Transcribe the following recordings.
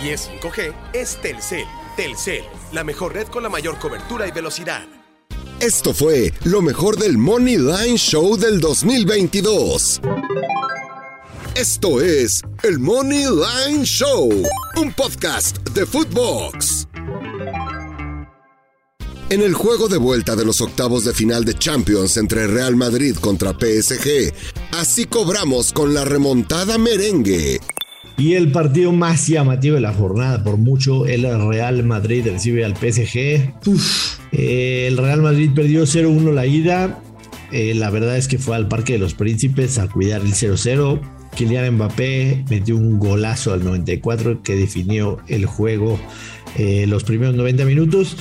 Si es 5G, es Telcel. Telcel, la mejor red con la mayor cobertura y velocidad. Esto fue lo mejor del Money Line Show del 2022. Esto es el Money Line Show, un podcast de Footbox. En el juego de vuelta de los octavos de final de Champions entre Real Madrid contra PSG, así cobramos con la remontada merengue. Y el partido más llamativo de la jornada, por mucho, el Real Madrid recibe al PSG. Eh, el Real Madrid perdió 0-1 la ida. Eh, la verdad es que fue al Parque de los Príncipes a cuidar el 0-0. Kylian Mbappé metió un golazo al 94 que definió el juego eh, los primeros 90 minutos.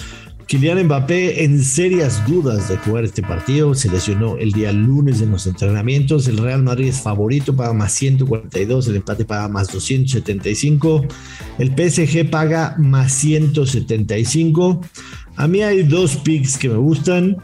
Kylian Mbappé en serias dudas de jugar este partido, se lesionó el día lunes en los entrenamientos, el Real Madrid es favorito, paga más 142, el empate paga más 275, el PSG paga más 175. A mí hay dos picks que me gustan.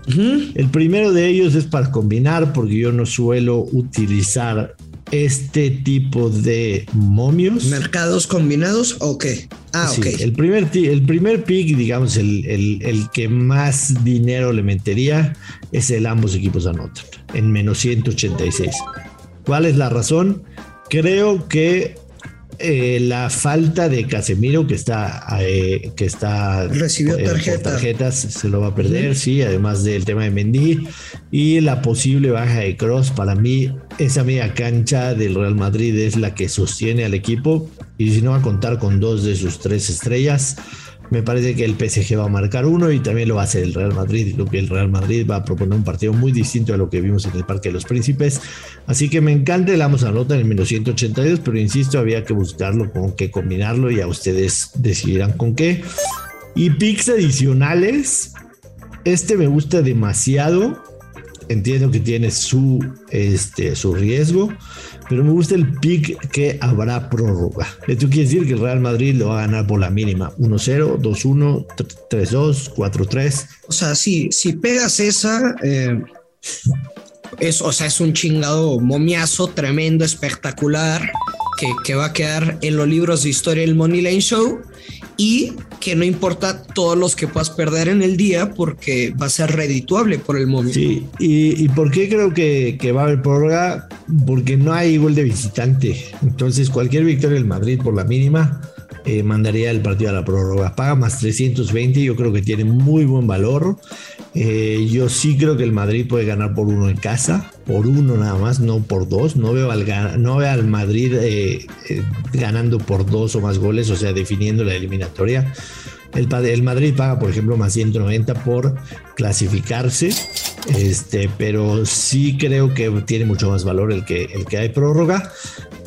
El primero de ellos es para combinar porque yo no suelo utilizar este tipo de momios. ¿Mercados combinados o qué? Ah, Sí. El primer, el primer pick, digamos, el, el- el que más dinero le metería es el ambos equipos anotan en menos 186. ¿Cuál es la razón? Creo que eh, la falta de Casemiro que está eh, que está Recibió eh, por tarjetas se lo va a perder, sí, además del tema de Mendy. Y la posible baja de Cross para mí esa media cancha del Real Madrid es la que sostiene al equipo. Y si no va a contar con dos de sus tres estrellas me parece que el PSG va a marcar uno y también lo va a hacer el Real Madrid. Creo que el Real Madrid va a proponer un partido muy distinto a lo que vimos en el Parque de los Príncipes. Así que me encanta el Amos Anota en el menos 182, pero insisto, había que buscarlo con qué combinarlo y a ustedes decidirán con qué. Y picks adicionales, este me gusta demasiado. Entiendo que tiene su, este, su riesgo, pero me gusta el pick que habrá prórroga. Esto quiere decir que el Real Madrid lo va a ganar por la mínima: 1-0, 2-1, 3-2, 4-3. O sea, si, si pegas esa, eh, es, o sea, es un chingado momiazo tremendo, espectacular, que, que va a quedar en los libros de historia del Money Lane Show y que no importa todos los que puedas perder en el día porque va a ser redituable por el momio. Sí, y, y ¿por qué creo que, que va a haber prórroga? Porque no hay gol de visitante. Entonces, cualquier victoria del Madrid por la mínima eh, mandaría el partido a la prórroga. Paga más 320, yo creo que tiene muy buen valor. Eh, yo sí creo que el Madrid puede ganar por uno en casa, por uno nada más, no por dos. No veo al, no veo al Madrid eh, ganando por dos o más goles, o sea, definiendo la eliminatoria. El Madrid paga, por ejemplo, más 190 por clasificarse, este, pero sí creo que tiene mucho más valor el que, el que hay prórroga.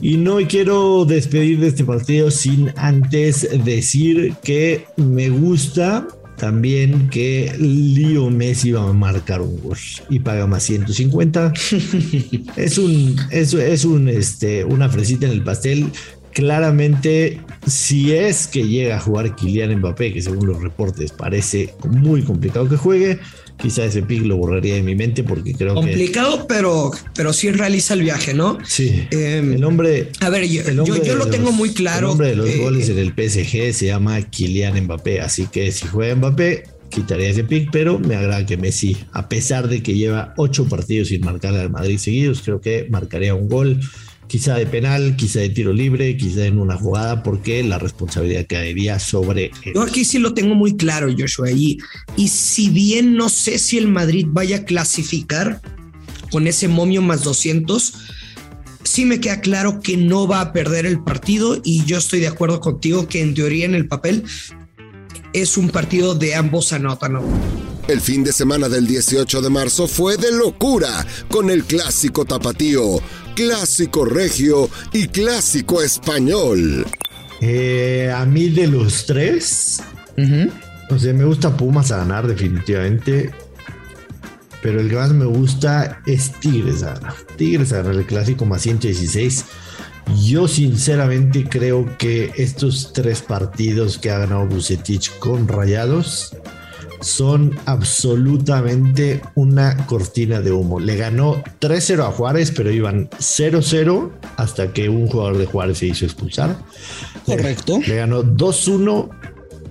Y no quiero despedir de este partido sin antes decir que me gusta también que Leo Messi va a marcar un gol y paga más 150. es un, es, es un, este, una fresita en el pastel. Claramente, si es que llega a jugar Kylian Mbappé, que según los reportes parece muy complicado que juegue, quizá ese pick lo borraría de mi mente porque creo que Complicado, pero, pero sí realiza el viaje, ¿no? sí, Em, el hombre A ver, yo, yo, hombre lo los- tengo muy claro. El nombre de los eh, goles en el PSG se llama Kylian Mbappé, así que si juega Mbappé, quitaría ese pick, pero me agrada que Messi, a pesar de que lleva ocho partidos sin marcarle al Madrid seguidos, creo que marcaría un gol, quizá de penal, quizá de tiro libre, quizá en una jugada, porque la responsabilidad caería sobre. Yo aquí sí lo tengo muy claro, Joshua. Y, y si bien no sé si el Madrid vaya a clasificar con ese momio más 200, sí me queda claro que no va a perder el partido. Y yo estoy de acuerdo contigo que en teoría en el papel es un partido de ambos anotan. ¿no? El fin de semana del 18 de marzo fue de locura con el clásico tapatío, clásico regio y clásico español. Eh, a mí de los tres, o sea, me gusta Pumas a ganar definitivamente. Pero el que más me gusta es Tigres a ganar. Tigres a ganar el clásico más 116. Yo sinceramente creo que estos tres partidos que ha ganado Bucetich con Rayados son absolutamente una cortina de humo. Le ganó 3-0 a Juárez, pero iban 0-0 hasta que un jugador de Juárez se hizo expulsar. Correcto. Le ganó 2-1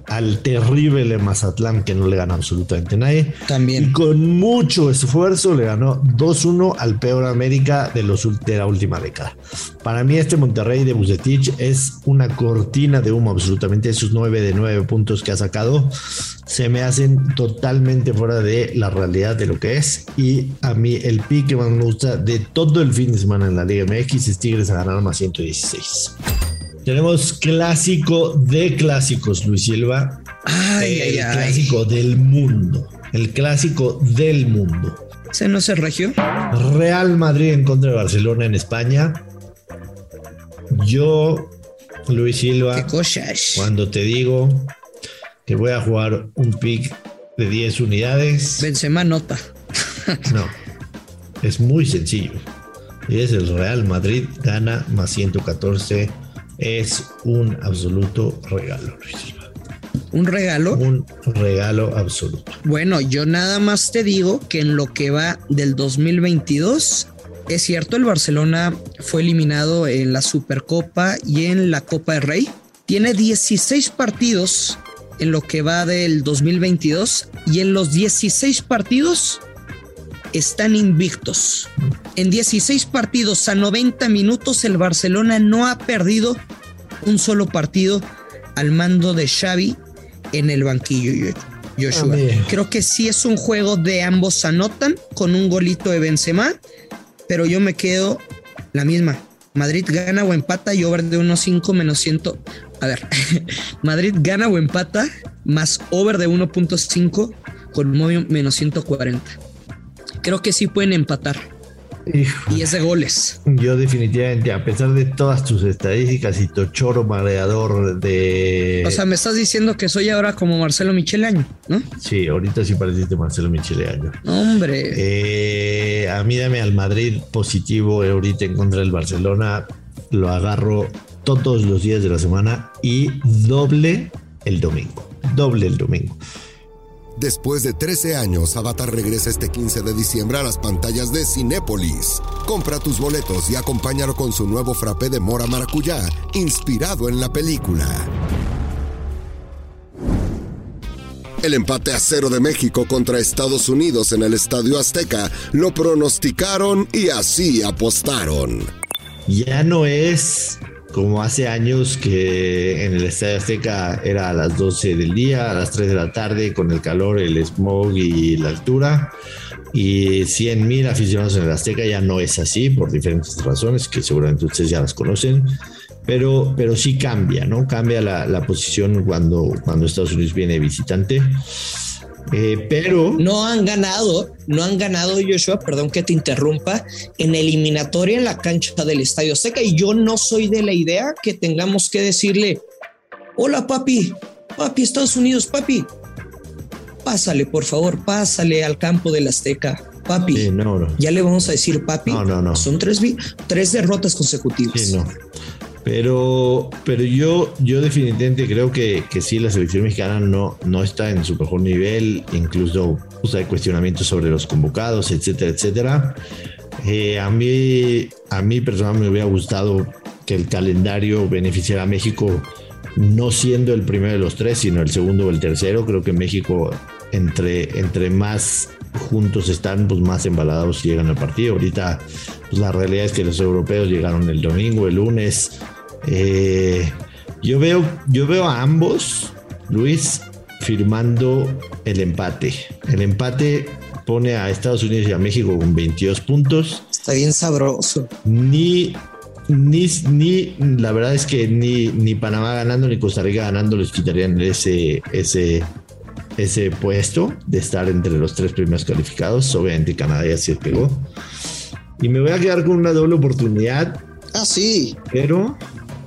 al terrible Mazatlán que no le gana absolutamente nadie. También. Y con mucho esfuerzo le ganó 2-1 al peor América de, los, de la última década. Para mí este Monterrey de Bucetich es una cortina de humo absolutamente. Esos 9 de 9 puntos que ha sacado se me hacen totalmente fuera de la realidad de lo que es. Y a mí el pick que más me gusta de todo el fin de semana en la Liga MX es Tigres a ganar más 116. Tenemos clásico de clásicos, Luis Silva. Ay, el ay, ay. clásico del mundo. El clásico del mundo. ¿Se no se regió? Real Madrid en contra de Barcelona en España. Yo, Luis Qué Silva, cuando te digo que voy a jugar un pick de 10 unidades, Benzema nota. no. Es muy sencillo. Y es el Real Madrid gana más 114. Es un absoluto regalo, Luis. Un regalo. Un regalo absoluto. Bueno, yo nada más te digo que en lo que va del 2022, es cierto, el Barcelona fue eliminado en la Supercopa y en la Copa del Rey. Tiene 16 partidos en lo que va del 2022 y en los 16 partidos están invictos. En 16 partidos a 90 minutos el Barcelona no ha perdido un solo partido al mando de Xavi en el banquillo. Joshua. Creo que sí es un juego de ambos anotan con un golito de Benzema, pero yo me quedo la misma. Madrid gana o empata y over de 1.5 menos 100. A ver, Madrid gana o empata más over de 1.5 con menos 140. Creo que sí pueden empatar Hijo. y es de goles. Yo definitivamente, a pesar de todas tus estadísticas y tu choro mareador de... O sea, me estás diciendo que soy ahora como Marcelo Michelaño, ¿no? sí, ahorita sí pareciste Marcelo Micheleaño. Hombre, Eh, a mí dame al Madrid positivo ahorita en contra del Barcelona. Lo agarro todos los días de la semana y doble el domingo. Doble el domingo. Después de 13 años, Avatar regresa este 15 de diciembre a las pantallas de Cinépolis. Compra tus boletos y acompáñalo con su nuevo frappé de mora maracuyá, inspirado en la película. El empate a cero de México contra Estados Unidos en el Estadio Azteca lo pronosticaron y así apostaron. Ya no es como hace años que en el Estadio Azteca era a las 12 del día, a las 3 de la tarde, con el calor, el smog y la altura. Y 100 mil aficionados en el Azteca ya no es así por diferentes razones que seguramente ustedes ya las conocen. Pero, pero sí cambia, ¿no? Cambia la, la posición cuando, cuando Estados Unidos viene visitante. Eh, pero no han ganado, no han ganado Joshua, perdón que te interrumpa, en eliminatoria en la cancha del Estadio Seca y yo no soy de la idea que tengamos que decirle, hola papi, papi Estados Unidos, papi, pásale por favor, pásale al campo del Azteca, papi. Sí, no, no. Ya le vamos a decir papi. No, no, no. Son tres, tres derrotas consecutivas. Sí, no. Pero, pero yo, yo definitivamente creo que, que sí, la selección mexicana no, no está en su mejor nivel, incluso pues, hay cuestionamientos sobre los convocados, etcétera, etcétera. Eh, a mí, a mí personalmente me hubiera gustado que el calendario beneficiara a México, no siendo el primero de los tres, sino el segundo o el tercero. Creo que México, entre, entre más juntos están, pues más embalados llegan al partido. Ahorita, pues la realidad es que los europeos llegaron el domingo, el lunes. Eh, yo veo, yo veo a ambos, Luis, firmando el empate. El empate pone a Estados Unidos y a México con 22 puntos. Está bien sabroso. Ni, ni, ni, la verdad es que ni, ni Panamá ganando ni Costa Rica ganando les quitarían ese, ese, ese puesto de estar entre los tres primeros calificados. Obviamente Canadá ya se pegó. Y me voy a quedar con una doble oportunidad, Ah, sí. pero,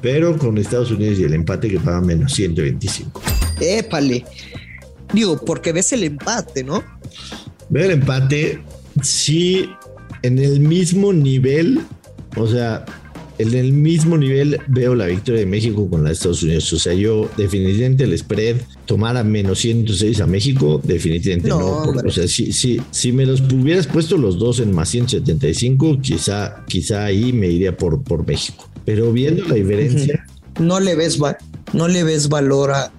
pero con Estados Unidos y el empate que pagan menos 125. Épale. Digo, porque ves el empate, ¿no? Veo el empate, sí, en el mismo nivel, o sea, en el mismo nivel veo la victoria de México con la de Estados Unidos. O sea, yo definitivamente el spread tomar a menos 106 a México, definitivamente No, no. porque, hombre. o sea, si, si, si me los hubieras puesto los dos en más 175, quizá, quizá ahí me iría por, por México. Pero viendo la diferencia, no le ves, no le ves valor a,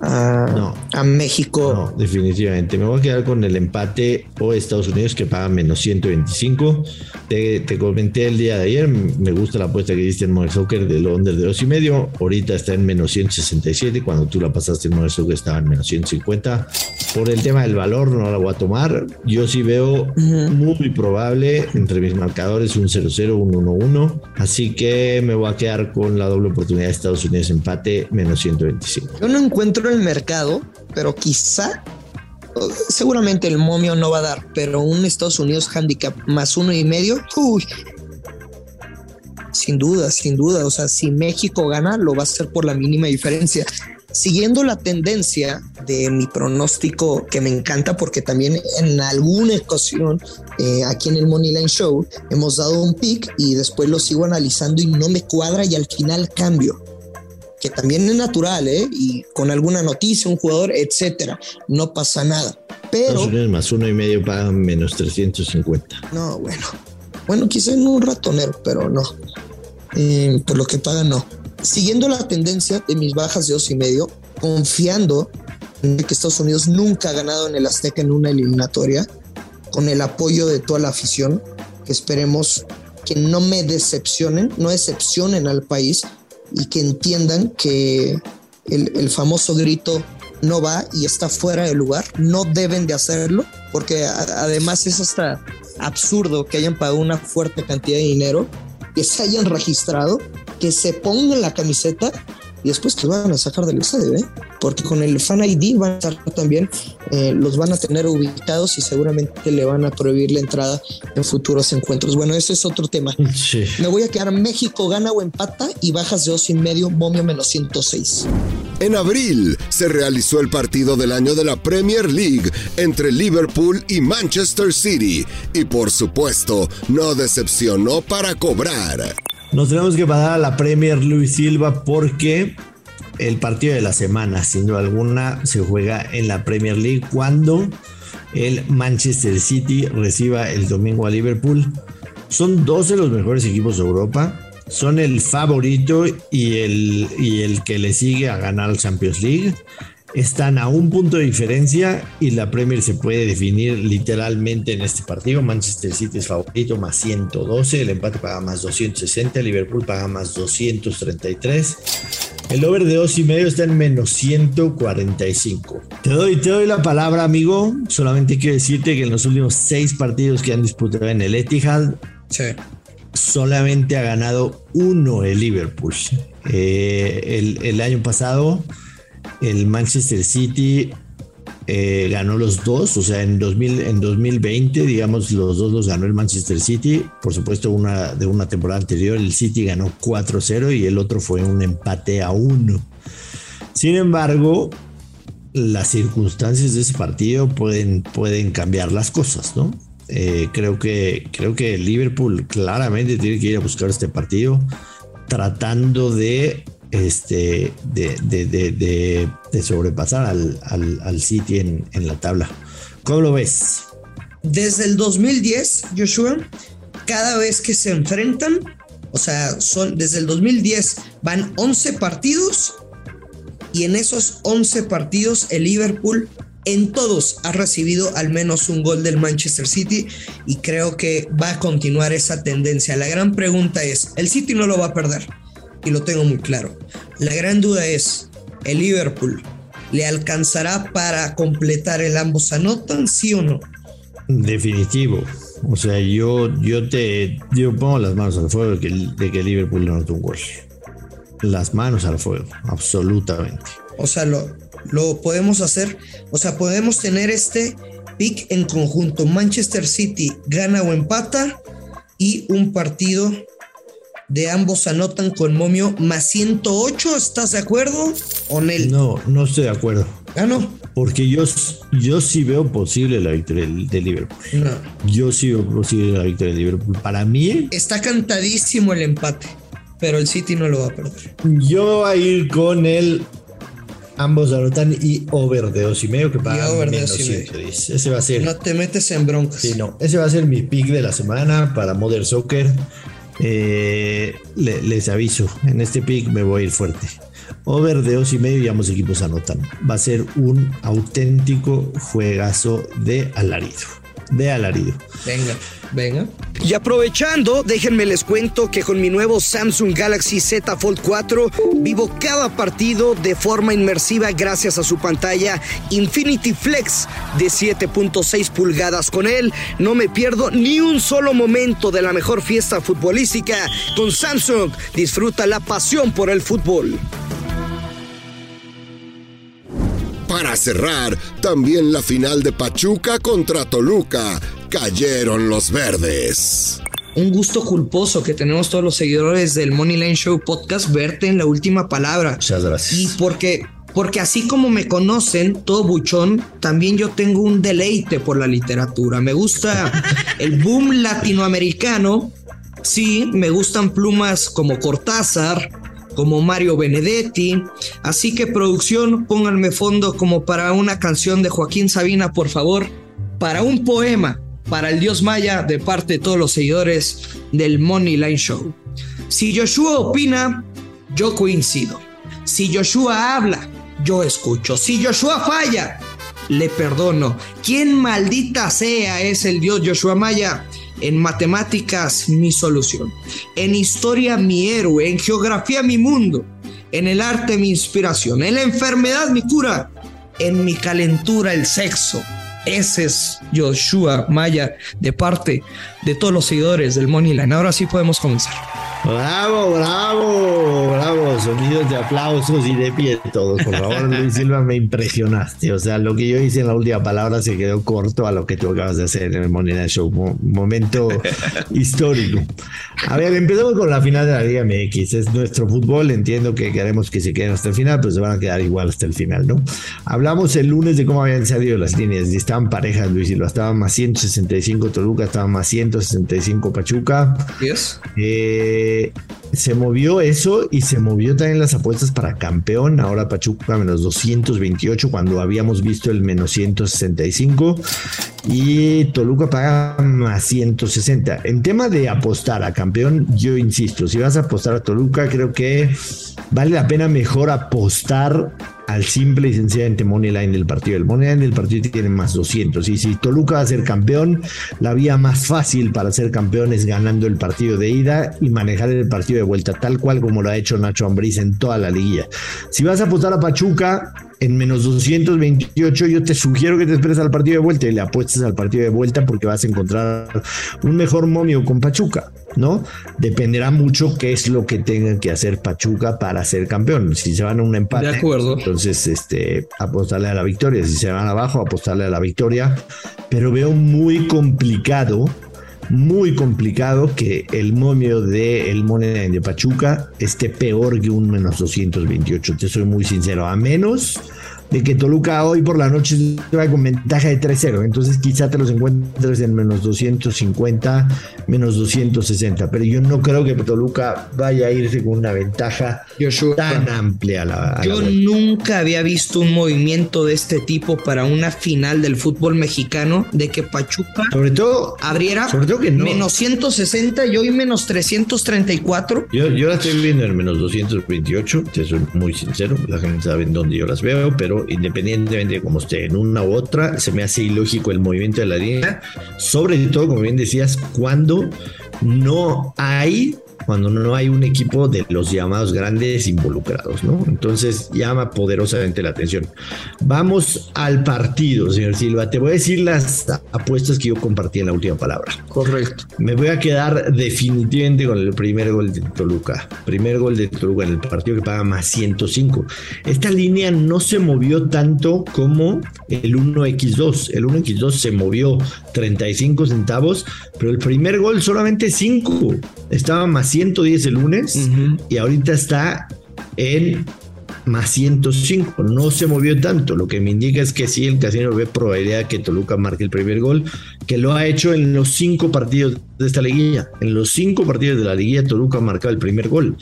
a, a México. No, definitivamente. Me voy a quedar con el empate o Estados Unidos que paga menos 125. Te, te comenté el día de ayer, me gusta la apuesta que diste en Modern Soccer del under de dos y medio. Ahorita está en menos 167. Cuando tú la pasaste en Modern Soccer estaba en menos 150. Por el tema del valor no la voy a tomar. Yo sí veo muy probable entre mis marcadores un 0-0, un 1-1. Así que me voy a quedar con la doble oportunidad de Estados Unidos empate menos 125. Yo no encuentro el mercado, pero quizá seguramente el momio no va a dar, pero un Estados Unidos handicap más uno y medio, uy, sin duda, sin duda. O sea, si México gana, lo va a hacer por la mínima diferencia. Siguiendo la tendencia de mi pronóstico que me encanta porque también en alguna ocasión eh, aquí en el Moneyline Show hemos dado un pick y después lo sigo analizando y no me cuadra y al final cambio que también es natural, ¿eh? Y con alguna noticia, un jugador, etcétera, no pasa nada. Pero. más uno y medio pagan menos 350. No, bueno. Bueno, quizá en un ratonero, pero no. Eh, por lo que pagan, no. Siguiendo la tendencia de mis bajas de dos y medio, confiando en que Estados Unidos nunca ha ganado en el Azteca en una eliminatoria, con el apoyo de toda la afición, que esperemos que no me decepcionen, no decepcionen al país, y que entiendan que el, famoso grito no va y está fuera de lugar, no deben de hacerlo, porque además es hasta absurdo que hayan pagado una fuerte cantidad de dinero, que se hayan registrado, que se pongan la camiseta y después que van a sacar del estadio, ¿eh? porque con el Fan ID van a estar también, eh, los van a tener ubicados y seguramente le van a prohibir la entrada en futuros encuentros. Bueno, ese es otro tema. Me voy a quedar México gana o empata y bajas de dos y medio, momio menos 106. En abril se realizó el partido del año de la Premier League entre Liverpool y Manchester City y por supuesto no decepcionó para cobrar. Nos tenemos que pasar a la Premier Luis Silva porque el partido de la semana, sin duda alguna, se juega en la Premier League cuando el Manchester City reciba el domingo a Liverpool. Son dos de los mejores equipos de Europa. Son el favorito y el, y el que le sigue a ganar el Champions League están a un punto de diferencia y la Premier se puede definir literalmente en este partido. Manchester City es favorito más 112, el empate paga más 260, Liverpool paga más 233. El over de dos y medio está en menos 145. Te doy, te doy la palabra, amigo. Solamente quiero decirte que en los últimos seis partidos que han disputado en el Etihad, solamente ha ganado uno el Liverpool. Eh, el, el año pasado el Manchester City eh, ganó los dos, o sea, en, 2000, en 2020, digamos, los dos los ganó el Manchester City. Por supuesto, una de una temporada anterior, el City ganó 4-0 y el otro fue un empate a 1. Sin embargo, las circunstancias de ese partido pueden, pueden cambiar las cosas, ¿no? Eh, creo, que, creo que Liverpool claramente tiene que ir a buscar este partido tratando de este, de, sobrepasar al, City en, en, la tabla. ¿Cómo lo ves? Desde el 2010, Joshua, cada vez que se enfrentan, o sea, son desde el 2010 van 11 partidos y en esos 11 partidos el Liverpool en todos ha recibido al menos un gol del Manchester City y creo que va a continuar esa tendencia. La gran pregunta es, el City no lo va a perder y lo tengo muy claro. La gran duda es, ¿el Liverpool le alcanzará para completar el ambos anotan, sí o no? Definitivo. O sea, yo, yo te yo pongo las manos al fuego de que, de que Liverpool no anotó un gol. Las manos al fuego, absolutamente. O sea, lo, lo podemos hacer, o sea, podemos tener este pick en conjunto. Manchester City gana o empata y un partido de ambos anotan con momio más 108. ¿Estás de acuerdo, Onel? No, no estoy de acuerdo. Ah, no. Porque yo, yo sí veo posible la victoria de Liverpool. No. Yo sí veo posible la victoria de Liverpool. Para mí. Está cantadísimo el empate, pero el City no lo va a perder. Yo voy a ir con el. Ambos anotan y over de dos y medio que de menos Ese va a ser. No te metes en broncas. Sí, no. Ese va a ser mi pick de la semana para Modern Soccer Eh, les aviso, en este pick me voy a ir fuerte. Over de dos y medio y ambos equipos anotan. Va a ser un auténtico juegazo de alarido. De alarido. Venga, venga. Y aprovechando, déjenme les cuento que con mi nuevo Samsung Galaxy Z Fold 4 vivo cada partido de forma inmersiva gracias a su pantalla Infinity Flex de 7.6 pulgadas. Con él no me pierdo ni un solo momento de la mejor fiesta futbolística. Con Samsung disfruta la pasión por el fútbol. Para cerrar, también la final de Pachuca contra Toluca. Cayeron los verdes. Un gusto culposo que tenemos todos los seguidores del Money Line Show podcast verte en la última palabra. Muchas gracias. Y porque porque así como me conocen, todo buchón, también yo tengo un deleite por la literatura. Me gusta el boom latinoamericano. Sí, me gustan plumas como Cortázar, como Mario Benedetti. Así que producción, pónganme fondo como para una canción de Joaquín Sabina, por favor, para un poema para el dios maya de parte de todos los seguidores del Money Line Show. Si Joshua opina, yo coincido. Si Joshua habla, yo escucho. Si Joshua falla, le perdono. ¿Quién maldita sea es el dios Joshua Maya? En matemáticas, mi solución. En historia, mi héroe. En geografía, mi mundo. En el arte, mi inspiración. En la enfermedad, mi cura. En mi calentura, el sexo. Ese es Joshua Maya de parte de todos los seguidores del Moneyline. Ahora sí podemos comenzar. Bravo, bravo, bravo. Sonidos de aplausos y de pie todos. Por favor, Luis Silva, me impresionaste. O sea, lo que yo hice en la última palabra se quedó corto a lo que tú acabas de hacer en el Money Show. momento histórico. A ver, empezamos con la final de la Liga MX. Es nuestro fútbol. Entiendo que queremos que se queden hasta el final, pero se van a quedar igual hasta el final, ¿no? Hablamos el lunes de cómo habían salido las líneas. Y estaban parejas, Luis Silva. Estaban más 165 Toluca, estaban más 165 Pachuca. ¿Yes? Eh se movió eso y se movió también las apuestas para campeón. Ahora Pachuca menos 228 cuando habíamos visto el menos 165 y Toluca paga más 160. En tema de apostar a campeón, yo insisto, si vas a apostar a Toluca, creo que vale la pena mejor apostar al simple y sencillamente money line del partido. El money line del partido tiene más 200. Y si Toluca va a ser campeón, la vía más fácil para ser campeón es ganando el partido de ida y manejar el partido de vuelta, tal cual como lo ha hecho Nacho Ambriz en toda la liguilla. Si vas a apostar a Pachuca, en menos 228, yo te sugiero que te esperes al partido de vuelta y le apuestes al partido de vuelta porque vas a encontrar un mejor momio con Pachuca, ¿no? Dependerá mucho qué es lo que tenga que hacer Pachuca para ser campeón. Si se van a un empate, de acuerdo. entonces este, apostarle a la victoria. Si se van abajo, apostarle a la victoria. Pero veo muy complicado muy complicado que el momio de el Moneda de Pachuca esté peor que un menos 228. Te soy muy sincero. A menos de que Toluca hoy por la noche va con ventaja de 3-0. Entonces quizá te los encuentres en menos 250, menos 260. Pero yo no creo que Toluca vaya a irse con una ventaja tan amplia. la, yo nunca había visto un movimiento de este tipo para una final del fútbol mexicano de que Pachuca sobre todo abriera sobre todo que no. menos 160 y hoy menos 334. Yo, yo la estoy viendo en menos 228. Te soy muy sincero. La gente sabe en dónde yo las veo, pero independientemente de cómo esté en una u otra, se me hace ilógico el movimiento de la línea, sobre todo, como bien decías, cuando no hay cuando no hay un equipo de los llamados grandes involucrados, ¿no? Entonces llama poderosamente la atención. Vamos al partido, señor Silva. Te voy a decir las apuestas que yo compartí en la última palabra. Correcto. Me voy a quedar definitivamente con el primer gol de Toluca. Primer gol de Toluca en el partido que paga más 105. Esta línea no se movió tanto como el 1x2. El 1x2 se movió 35 centavos, pero el primer gol solamente 5. Estaba más 110 el lunes y ahorita está en más 105. No se movió tanto. Lo que me indica es que sí, el casino ve probabilidad que Toluca marque el primer gol, que lo ha hecho en los cinco partidos de esta liguilla. En los cinco partidos de la liguilla, Toluca ha marcado el primer gol.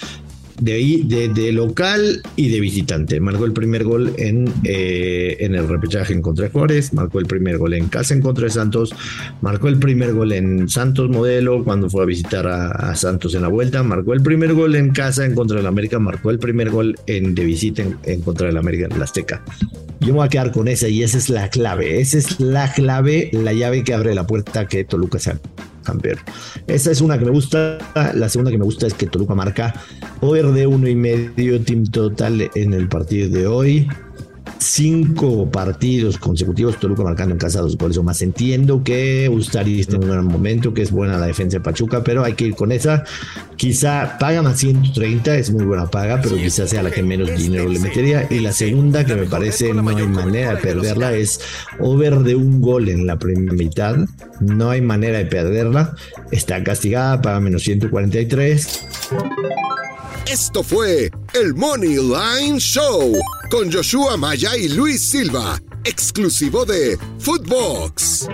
De, de, local y de visitante. Marcó el primer gol en, eh, en el repechaje en contra de Juárez, marcó el primer gol en casa en contra de Santos, marcó el primer gol en Santos Modelo cuando fue a visitar a, Santos en la vuelta, marcó el primer gol en casa en contra del América, marcó el primer gol en, de visita en, contra del América en la Azteca. Yo me voy a quedar con esa y esa es la clave, esa es la clave, la llave que abre la puerta que Toluca sea campeón. Esa es una que me gusta. La segunda que me gusta es que Toluca marca over de uno y medio team total en el partido de hoy cinco partidos consecutivos Toluca marcando en casa dos goles o más. Entiendo que Ustari está en un gran momento, que es buena la defensa de Pachuca, pero hay que ir con esa. Quizá paga más 130, es muy buena paga, pero quizás sea la que menos dinero le metería. Y la segunda, que me parece no hay manera de perderla, es over de un gol en la primera mitad. No hay manera de perderla. Está castigada, paga menos 143. Esto fue el Money Line Show con Joshua Maya y Luis Silva, exclusivo de Footbox.